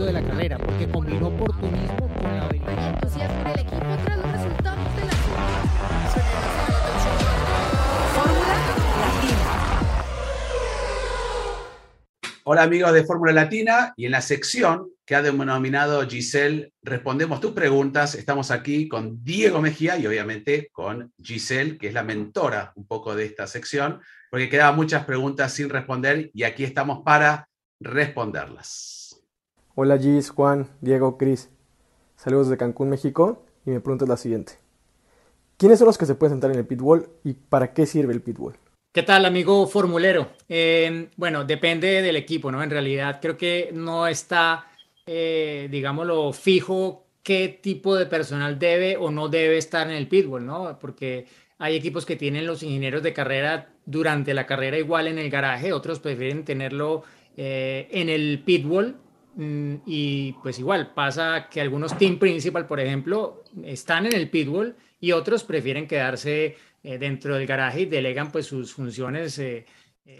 momento de la carrera, porque combinó oportunismo con la habilidad. entusiasmo en el equipo tras los resultados de la Fórmula Latina. Hola amigos de Fórmula Latina y en la sección que ha denominado Giselle, respondemos tus preguntas. Estamos aquí con Diego Mejía y obviamente con Giselle, que es la mentora un poco de esta sección, porque quedaban muchas preguntas sin responder y aquí estamos para responderlas. Hola Gis, Juan, Diego, Cris. Saludos de Cancún, México y me pregunto la siguiente. ¿Quiénes son los que se pueden sentar en el pitbull y para qué sirve el pitbull? ¿Qué tal, amigo formulero? Eh, bueno, depende del equipo, ¿no? En realidad creo que no está, eh, digámoslo, fijo qué tipo de personal debe o no debe estar en el pitbull, ¿no? Porque hay equipos que tienen los ingenieros de carrera durante la carrera igual en el garaje, otros prefieren tenerlo eh, en el pitbull y pues igual pasa que algunos team principal, por ejemplo, están en el pitbull y otros prefieren quedarse eh, dentro del garaje y delegan pues sus funciones eh, eh,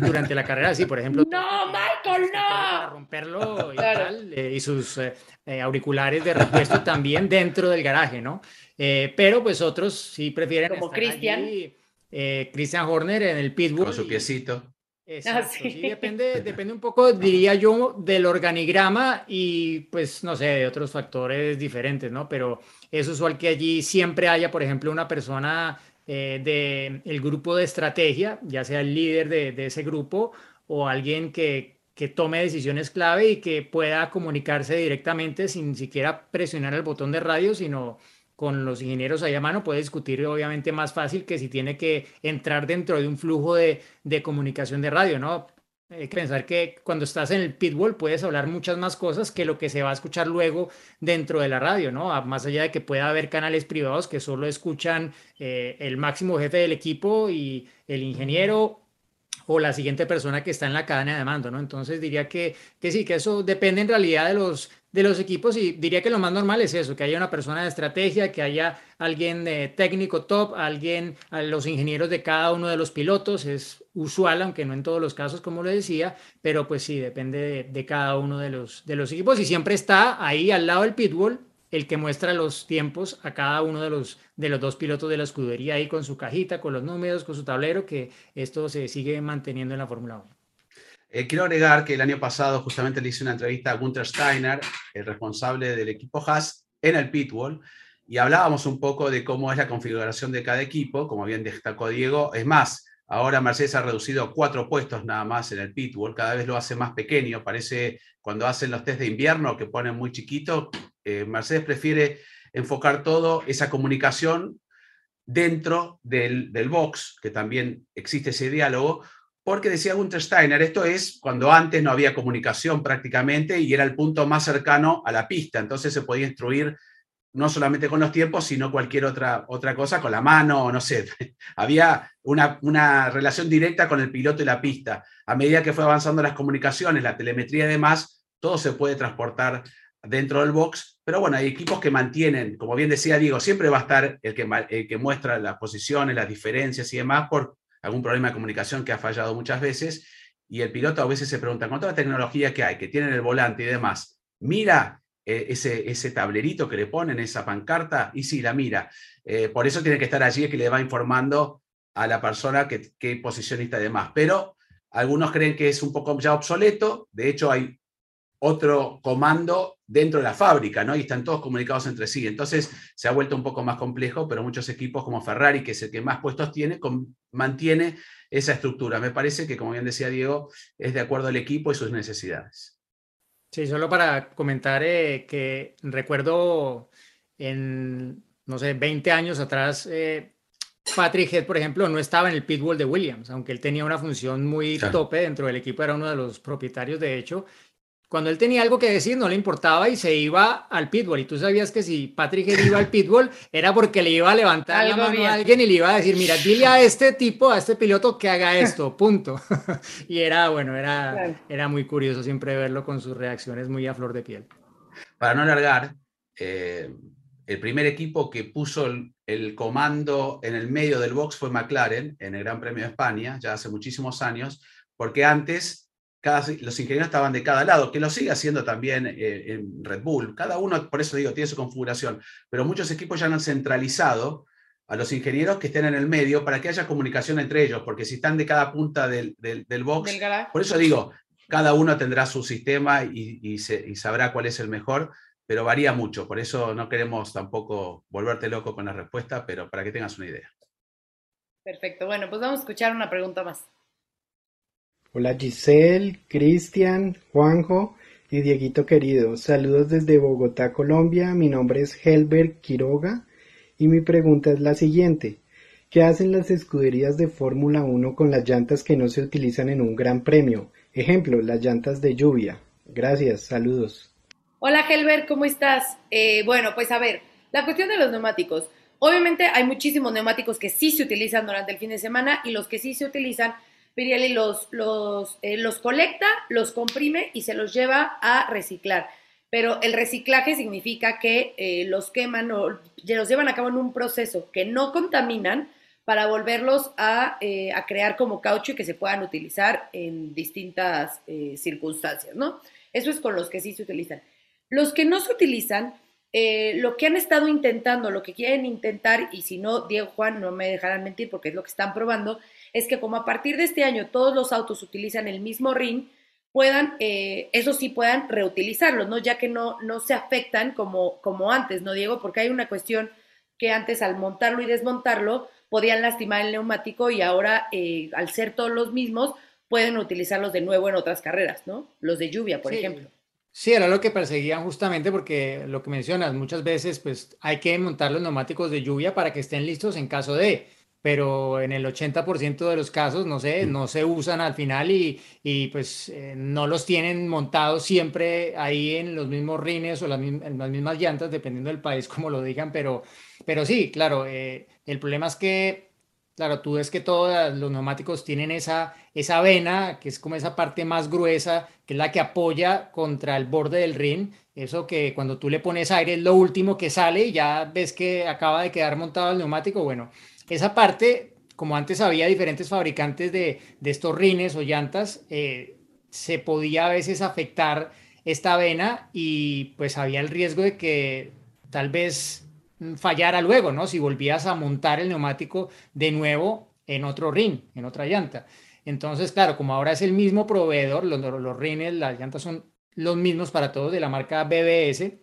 durante la carrera, sí, por ejemplo. No, Michael, Para no. romperlo y, Claro. tal, eh, y sus auriculares de repuesto también dentro del garaje, ¿no? Eh, pero pues otros sí prefieren Como Christian. allí, eh, Christian Horner en el pitbull. Con su y- piecito. Exacto, sí. sí, depende, depende un poco, diría yo, del organigrama y pues no sé, de otros factores diferentes, ¿no? Pero es usual que allí siempre haya, por ejemplo, una persona eh, del grupo de estrategia, ya sea el líder de, de ese grupo o alguien que, que tome decisiones clave y que pueda comunicarse directamente sin siquiera presionar el botón de radio, sino con los ingenieros ahí a mano puede discutir obviamente más fácil que si tiene que entrar dentro de un flujo de, de comunicación de radio, ¿no? Hay que pensar que cuando estás en el pitbull puedes hablar muchas más cosas que lo que se va a escuchar luego dentro de la radio, ¿no? Más allá de que pueda haber canales privados que solo escuchan eh, el máximo jefe del equipo y el ingeniero o la siguiente persona que está en la cadena de mando, ¿no? Entonces diría que, que sí, que eso depende en realidad de los, de los equipos y diría que lo más normal es eso, que haya una persona de estrategia, que haya alguien eh, técnico top, alguien, a los ingenieros de cada uno de los pilotos, es usual, aunque no en todos los casos, como lo decía, pero pues sí, depende de, de cada uno de los, de los equipos y siempre está ahí al lado del pitbull el que muestra los tiempos a cada uno de los, de los dos pilotos de la escudería ahí con su cajita, con los números, con su tablero, que esto se sigue manteniendo en la Fórmula 1. Eh, quiero agregar que el año pasado justamente le hice una entrevista a Gunther Steiner, el responsable del equipo Haas, en el pitbull, y hablábamos un poco de cómo es la configuración de cada equipo, como bien destacó Diego. Es más, ahora Mercedes ha reducido cuatro puestos nada más en el pitbull, cada vez lo hace más pequeño, parece cuando hacen los test de invierno que ponen muy chiquito, eh, Mercedes prefiere enfocar todo esa comunicación dentro del, del box, que también existe ese diálogo, porque decía Gunther Steiner, esto es cuando antes no había comunicación prácticamente y era el punto más cercano a la pista, entonces se podía instruir no solamente con los tiempos, sino cualquier otra, otra cosa, con la mano, no sé. Había una, una relación directa con el piloto y la pista. A medida que fue avanzando las comunicaciones, la telemetría y demás, todo se puede transportar dentro del box, pero bueno, hay equipos que mantienen, como bien decía Diego, siempre va a estar el que, que muestra las posiciones, las diferencias y demás por algún problema de comunicación que ha fallado muchas veces, y el piloto a veces se pregunta, con toda la tecnología que hay, que tienen el volante y demás, mira eh, ese, ese tablerito que le ponen, esa pancarta, y sí, la mira. Eh, por eso tiene que estar allí, que le va informando a la persona que, qué posición está y demás. Pero algunos creen que es un poco ya obsoleto, de hecho hay otro comando dentro de la fábrica, ¿no? Y están todos comunicados entre sí. Entonces se ha vuelto un poco más complejo, pero muchos equipos como Ferrari, que es el que más puestos tiene, con- mantiene esa estructura. Me parece que, como bien decía Diego, es de acuerdo al equipo y sus necesidades. Sí, solo para comentar eh, que recuerdo en, no sé, 20 años atrás, eh, Patrick Head, por ejemplo, no estaba en el pitbull de Williams, aunque él tenía una función muy Claro. tope dentro del equipo, era uno de los propietarios, de hecho. Cuando él tenía algo que decir, no le importaba y se iba al pitbull. Y tú sabías que si Patrick Head iba al pitbull, era porque le iba a levantar la mano bien. a alguien y le iba a decir, mira, dile a este tipo, a este piloto que haga esto, punto. y era, bueno, era, Claro. era muy curioso siempre verlo con sus reacciones muy a flor de piel. Para no alargar, eh, el primer equipo que puso el, el comando en el medio del box fue McLaren en el Gran Premio de España, ya hace muchísimos años, porque antes cada, los ingenieros estaban de cada lado, que lo sigue haciendo también eh, en Red Bull. Cada uno, por eso digo, tiene su configuración, pero muchos equipos ya han centralizado a los ingenieros que estén en el medio para que haya comunicación entre ellos, porque si están de cada punta del, del, del box, Del por eso digo, cada uno tendrá su sistema y, y se- y sabrá cuál es el mejor, pero varía mucho, por eso no queremos tampoco volverte loco con la respuesta, pero para que tengas una idea. Perfecto. Bueno, pues vamos a escuchar una pregunta más. Hola Giselle, Cristian, Juanjo y Dieguito querido. Saludos desde Bogotá, Colombia. Mi nombre es Helbert Quiroga y mi pregunta es la siguiente. ¿Qué hacen las escuderías de Fórmula 1 con las llantas que no se utilizan en un gran premio? Ejemplo, las llantas de lluvia. Gracias, saludos. Hola Helber, ¿cómo estás? Eh, bueno, pues a ver, la cuestión de los neumáticos. Obviamente hay muchísimos neumáticos que sí se utilizan durante el fin de semana y los que sí se utilizan, Pirelli los, los, eh, los colecta, los comprime y se los lleva a reciclar. Pero el reciclaje significa que eh, los queman o los llevan a cabo en un proceso que no contaminan para volverlos a, eh, a crear como caucho y que se puedan utilizar en distintas circunstancias, ¿no? Eso es con los que sí se utilizan. Los que no se utilizan, lo que han estado intentando, lo que quieren intentar, y si no, Diego Juan no me dejarán mentir porque es lo que están probando, es que como a partir de este año todos los autos utilizan el mismo ring, puedan, eh, eso sí puedan reutilizarlos, ¿no? Ya que no, no se afectan como, como antes, ¿no, Diego? Porque hay una cuestión que antes al montarlo y desmontarlo podían lastimar el neumático y ahora eh, al ser todos los mismos pueden utilizarlos de nuevo en otras carreras, ¿no? Los de lluvia, por Sí. ejemplo. Sí, era lo que perseguían justamente porque lo que mencionas, muchas veces pues hay que montar los neumáticos de lluvia para que estén listos en caso de, pero en el 80% de los casos, no sé, no se usan al final y, y, pues eh, no los tienen montados siempre ahí en los mismos rines o las, en las mismas llantas, dependiendo del país como lo digan, pero, pero sí, claro, eh, el problema es que, claro, tú ves que todos los neumáticos tienen esa, esa vena, que es como esa parte más gruesa, que es la que apoya contra el borde del rin. Eso que cuando tú le pones aire es lo último que sale y ya ves que acaba de quedar montado el neumático. Bueno, esa parte, como antes había diferentes fabricantes de, de estos rines o llantas, eh, se podía a veces afectar esta vena y pues había el riesgo de que tal vez mm, fallara luego, ¿no? Si volvías a montar el neumático de nuevo en otro rin, en otra llanta. Entonces, claro, como ahora es el mismo proveedor, los, los rines, las llantas son los mismos para todos de la marca BBS,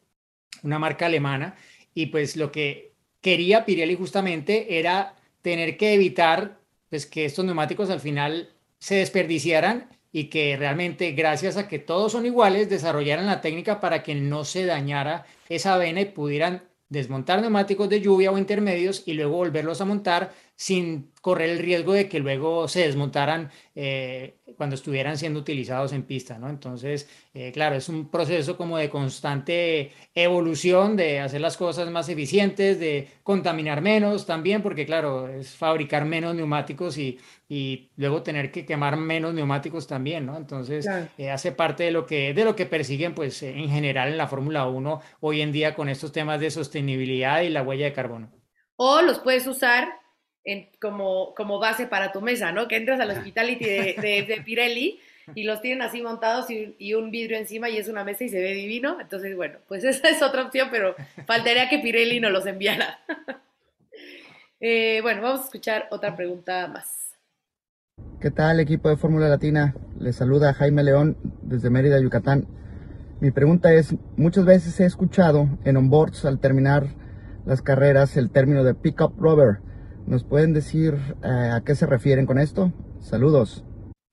una marca alemana, y pues lo que quería Pirelli justamente era tener que evitar pues que estos neumáticos al final se desperdiciaran y que realmente gracias a que todos son iguales desarrollaran la técnica para que no se dañara esa vena y pudieran desmontar neumáticos de lluvia o intermedios y luego volverlos a montar sin correr el riesgo de que luego se desmontaran eh, cuando estuvieran siendo utilizados en pista, ¿no? Entonces, eh, claro, es un proceso como de constante evolución, de hacer las cosas más eficientes, de contaminar menos también, porque claro, es fabricar menos neumáticos y, y luego tener que quemar menos neumáticos también, ¿no? Entonces, Claro. eh, hace parte de lo que, de lo que persiguen, pues, en general en la Fórmula 1 hoy en día con estos temas de sostenibilidad y la huella de carbono. O los puedes usar en- como, como base para tu mesa, ¿no? Que entras al hospitality de, de- de Pirelli y los tienen así montados y, y un vidrio encima y es una mesa y se ve divino. Entonces, bueno, pues esa es otra opción, pero faltaría que Pirelli nos los enviara. Eh, bueno, vamos a escuchar otra pregunta más. ¿Qué tal equipo de Fórmula Latina? Les saluda Jaime León desde Mérida, Yucatán. Mi pregunta es, muchas veces he escuchado en onboards al terminar las carreras el término de pick-up rubber. ¿Nos pueden decir eh, a qué se refieren con esto? Saludos.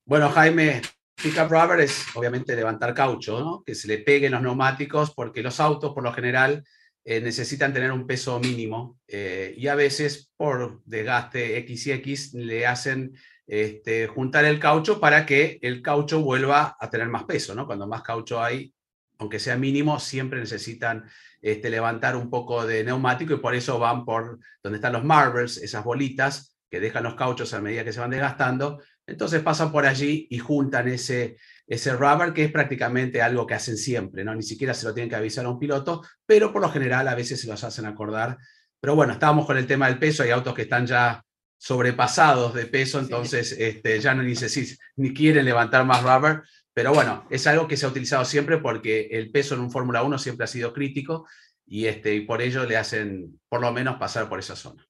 Bueno, Jaime, pick-up rubber es obviamente levantar caucho, ¿no? Que se le peguen los neumáticos porque los autos por lo general eh, necesitan tener un peso mínimo eh, y a veces por desgaste X y X le hacen este, juntar el caucho para que el caucho vuelva a tener más peso, ¿no? Cuando más caucho hay, aunque sea mínimo, siempre necesitan este, levantar un poco de neumático y por eso van por donde están los marbles, esas bolitas que dejan los cauchos a medida que se van desgastando. Entonces pasan por allí y juntan ese, ese rubber, que es prácticamente algo que hacen siempre, ¿no? Ni siquiera se lo tienen que avisar a un piloto, pero por lo general a veces se los hacen acordar. Pero bueno, estábamos con el tema del peso, hay autos que están ya sobrepasados de peso, entonces este, ya no ni, se- ni quieren levantar más rubber, Pero bueno, es algo que se ha utilizado siempre porque el peso en un Fórmula 1 siempre ha sido crítico y, este, y por ello le hacen por lo menos pasar por esa zona.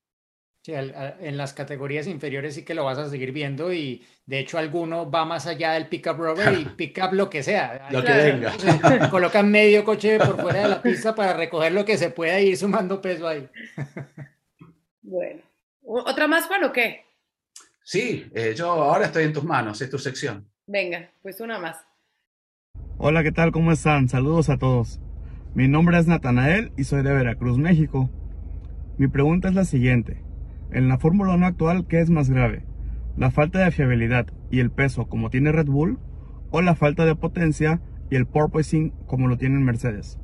Sí, en las categorías inferiores sí que lo vas a seguir viendo y de hecho alguno va más allá del pickup rubber y pickup lo que sea. lo que venga. Colocan medio coche por fuera de la pista para recoger lo que se pueda ir sumando peso ahí. Bueno. ¿Otra más, Juan, o qué? Sí, eh, yo ahora estoy en tus manos, es tu sección. Venga, pues una más. Hola, ¿qué tal? ¿Cómo están? Saludos a todos. Mi nombre es Natanael y soy de Veracruz, México. Mi pregunta es la siguiente. En la Fórmula 1 actual, ¿qué es más grave? ¿La falta de fiabilidad y el peso como tiene Red Bull? ¿O la falta de potencia y el porpoising como lo tienen Mercedes?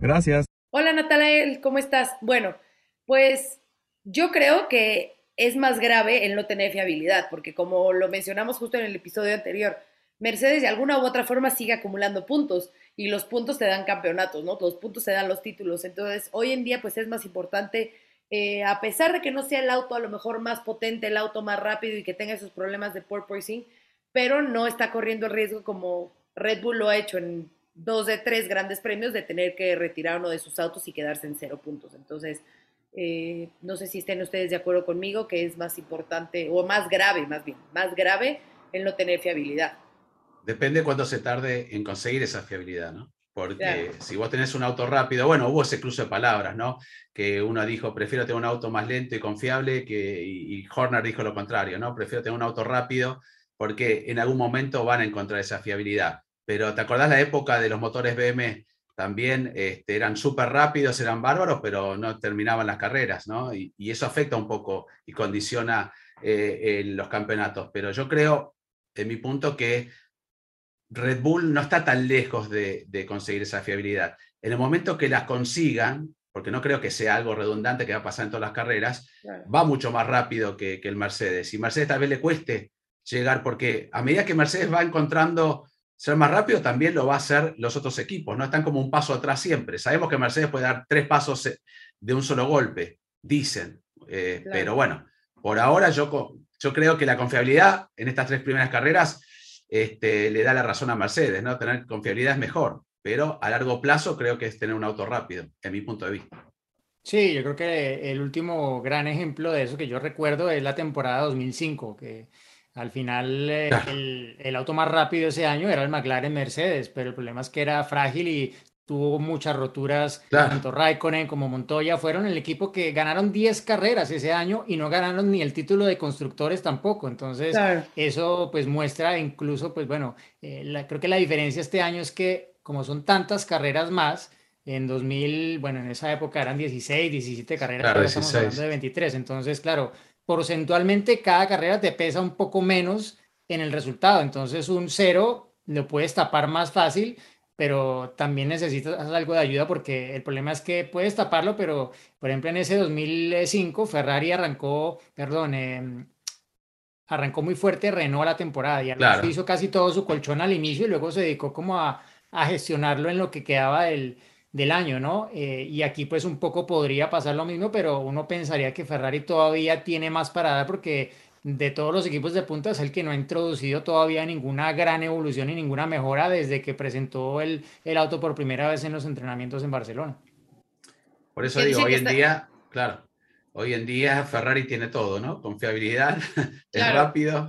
Gracias. Hola Natanael, ¿cómo estás? Bueno, pues yo creo que es más grave el no tener fiabilidad, porque como lo mencionamos justo en el episodio anterior, Mercedes de alguna u otra forma sigue acumulando puntos y los puntos te dan campeonatos, ¿no? Los puntos te dan los títulos. Entonces, hoy en día, pues es más importante, eh, a pesar de que no sea el auto a lo mejor más potente, el auto más rápido y que tenga esos problemas de porpoising, pero no está corriendo el riesgo como Red Bull lo ha hecho en dos de tres grandes premios de tener que retirar uno de sus autos y quedarse en cero puntos. Entonces, eh, no sé si estén ustedes de acuerdo conmigo que es más importante o más grave, más bien, más grave el no tener fiabilidad. Depende cuánto se tarde en conseguir esa fiabilidad, ¿no? Porque si vos tenés un auto rápido, bueno, hubo ese cruce de palabras, ¿no? Que uno dijo, prefiero tener un auto más lento y confiable, que, y, Horner dijo lo contrario, ¿no? Prefiero tener un auto rápido porque en algún momento van a encontrar esa fiabilidad. Pero ¿te acordás la época de los motores BM? También este, eran súper rápidos, eran bárbaros, pero no terminaban las carreras, ¿no? Y, eso afecta un poco y condiciona eh, los campeonatos. Pero yo creo, en mi punto, que Red Bull no está tan lejos de, conseguir esa fiabilidad. En el momento que las consigan, porque no creo que sea algo redundante que va a pasar en todas las carreras, va mucho más rápido que, el Mercedes. Y Mercedes tal vez le cueste llegar, porque a medida que Mercedes va encontrando ser más rápido, también lo va a hacer los otros equipos, ¿no? Están como un paso atrás siempre. Sabemos que Mercedes puede dar tres pasos eh, de un solo golpe, dicen. Eh, pero bueno, por ahora yo, yo creo que la confiabilidad en estas tres primeras carreras este, le da la razón a Mercedes, ¿no? Tener confiabilidad es mejor, pero a largo plazo creo que es tener un auto rápido, en mi punto de vista. Sí, yo creo que el último gran ejemplo de eso que yo recuerdo es la temporada 2005, que al final eh, el, el, auto más rápido ese año era el McLaren Mercedes, pero el problema es que era frágil y tuvo muchas roturas, tanto Raikkonen como Montoya fueron el equipo que ganaron 10 carreras ese año y no ganaron ni el título de constructores tampoco. Entonces, eso pues muestra incluso, pues bueno, eh, creo que la diferencia este año es que como son tantas carreras más, en 2000, bueno, en esa época eran 16, 17 carreras, ahora estamos hablando de 23. Entonces, claro, porcentualmente cada carrera te pesa un poco menos en el resultado. Entonces, un cero lo puedes tapar más fácil pero también necesitas algo de ayuda porque el problema es que puedes taparlo, pero por ejemplo en ese 2005 Ferrari arrancó, perdón, em, arrancó muy fuerte Renault la temporada y hizo casi todo su colchón al inicio y luego se dedicó como a, gestionarlo en lo que quedaba del, del año, ¿no? Eh, y aquí pues un poco podría pasar lo mismo, pero uno pensaría que Ferrari todavía tiene más para dar porque de todos los equipos de punta es el que no ha introducido todavía ninguna gran evolución y ninguna mejora desde que presentó el, el auto por primera vez en los entrenamientos en Barcelona. Por eso digo, hoy en día, claro, hoy en día Ferrari tiene todo, ¿no? Confiabilidad, es rápido.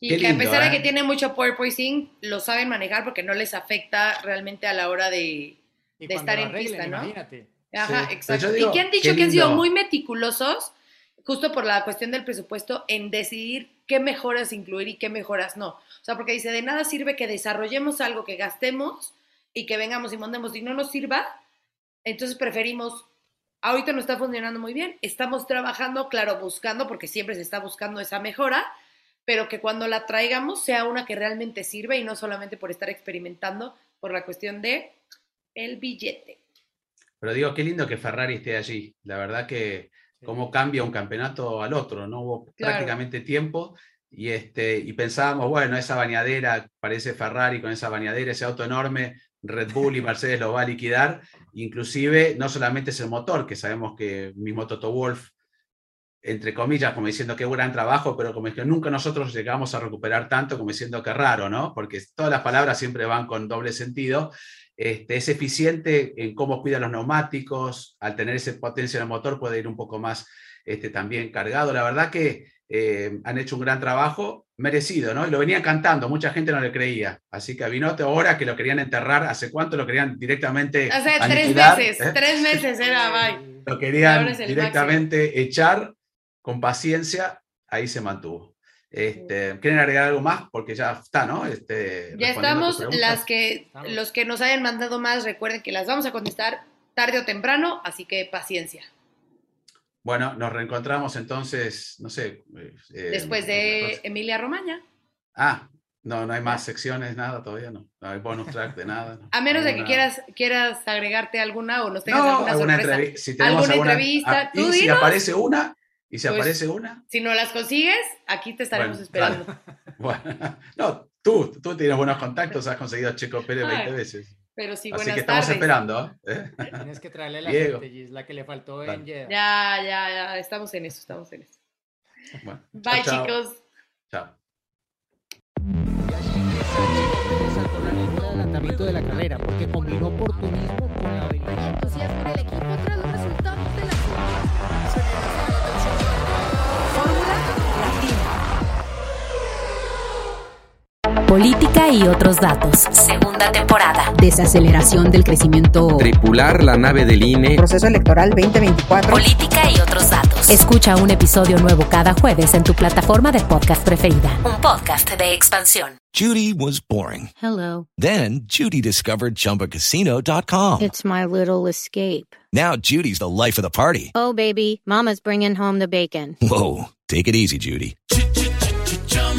Y que a pesar de que ¿eh? tiene mucho porpoising, lo saben manejar porque no les afecta realmente a la hora de, de estar en pista, ¿no? Imagínate. Ajá, exacto. y que han dicho que han sido muy meticulosos justo por la cuestión del presupuesto, en decidir qué mejoras incluir y qué mejoras no. O sea, porque dice, de nada sirve que desarrollemos algo, que gastemos y que vengamos y mandemos y no nos sirva, entonces preferimos, ahorita no está funcionando muy bien, estamos trabajando, claro, buscando, porque siempre se está buscando esa mejora, pero que cuando la traigamos sea una que realmente sirve y no solamente por estar experimentando por la cuestión de el billete. Pero digo, qué lindo que Ferrari esté allí. La verdad que cómo cambia un campeonato al otro, no hubo prácticamente tiempo y, este, y pensábamos, bueno, esa bañadera, parece Ferrari con esa bañadera, ese auto enorme, Red Bull y Mercedes lo va a liquidar, inclusive no solamente es el motor, que sabemos que mismo Toto Wolf entre comillas, como diciendo qué gran trabajo, pero como es que nunca nosotros llegamos a recuperar tanto, como diciendo que raro, ¿no? Porque todas las palabras siempre van con doble sentido. Este, es eficiente en cómo cuida los neumáticos, al tener ese potencia en el motor puede ir un poco más este, también cargado. La verdad que eh, han hecho un gran trabajo, merecido, ¿no? Y lo venían cantando, mucha gente no le creía. Así que a Binotto ahora que lo querían enterrar, ¿hace cuánto lo querían directamente Hace tres aniquilar, meses, eh? tres meses era, bye. Lo querían directamente echar con paciencia, ahí se mantuvo. Este, ¿Quieren agregar algo más? Porque ya está, ¿no? Este, Ya estamos, las que, los que nos hayan mandado más, recuerden que las vamos a contestar tarde o temprano, así que paciencia. Bueno, nos reencontramos entonces, no sé. eh, eh, Después de Emilia Romagna. Ah, no, no hay más secciones, nada todavía, no. No hay bonus track de nada. no. A menos de que quieras, quieras agregarte alguna o nos tengas No, alguna alguna sorpresa. Si tenemos ¿Alguna alguna entrevista? ah, Tú y si dinos. aparece una, y si Pues, aparece una, Si no las consigues, aquí te estaremos Bueno, esperando. bueno, no, tú, tú tienes buenos contactos, has conseguido a Checo Pérez Ay, 20 veces. Pero sí, Así buenas que estamos tardes. esperando. ¿eh? Tienes que traerle la Diego. gente, Gis, la que le faltó Dale. en Jeddah. Ya, ya, ya, estamos en eso, estamos en eso. Bueno, Bye, chao, chicos. Chao. de la carrera porque combinó oportunismo con la habilidad. Política y otros datos. Segunda temporada. Desaceleración del crecimiento. Tripular la nave del INE. Proceso electoral 2024. Política y otros datos. Escucha un episodio nuevo cada jueves en tu plataforma de podcast preferida. Un podcast de expansión. Judy was boring. Hello. Then Judy discovered ChumbaCasino.com. It's my little escape. Now Judy's the life of the party. Oh, baby, Mama's bringing home the bacon. Whoa, take it easy, Judy.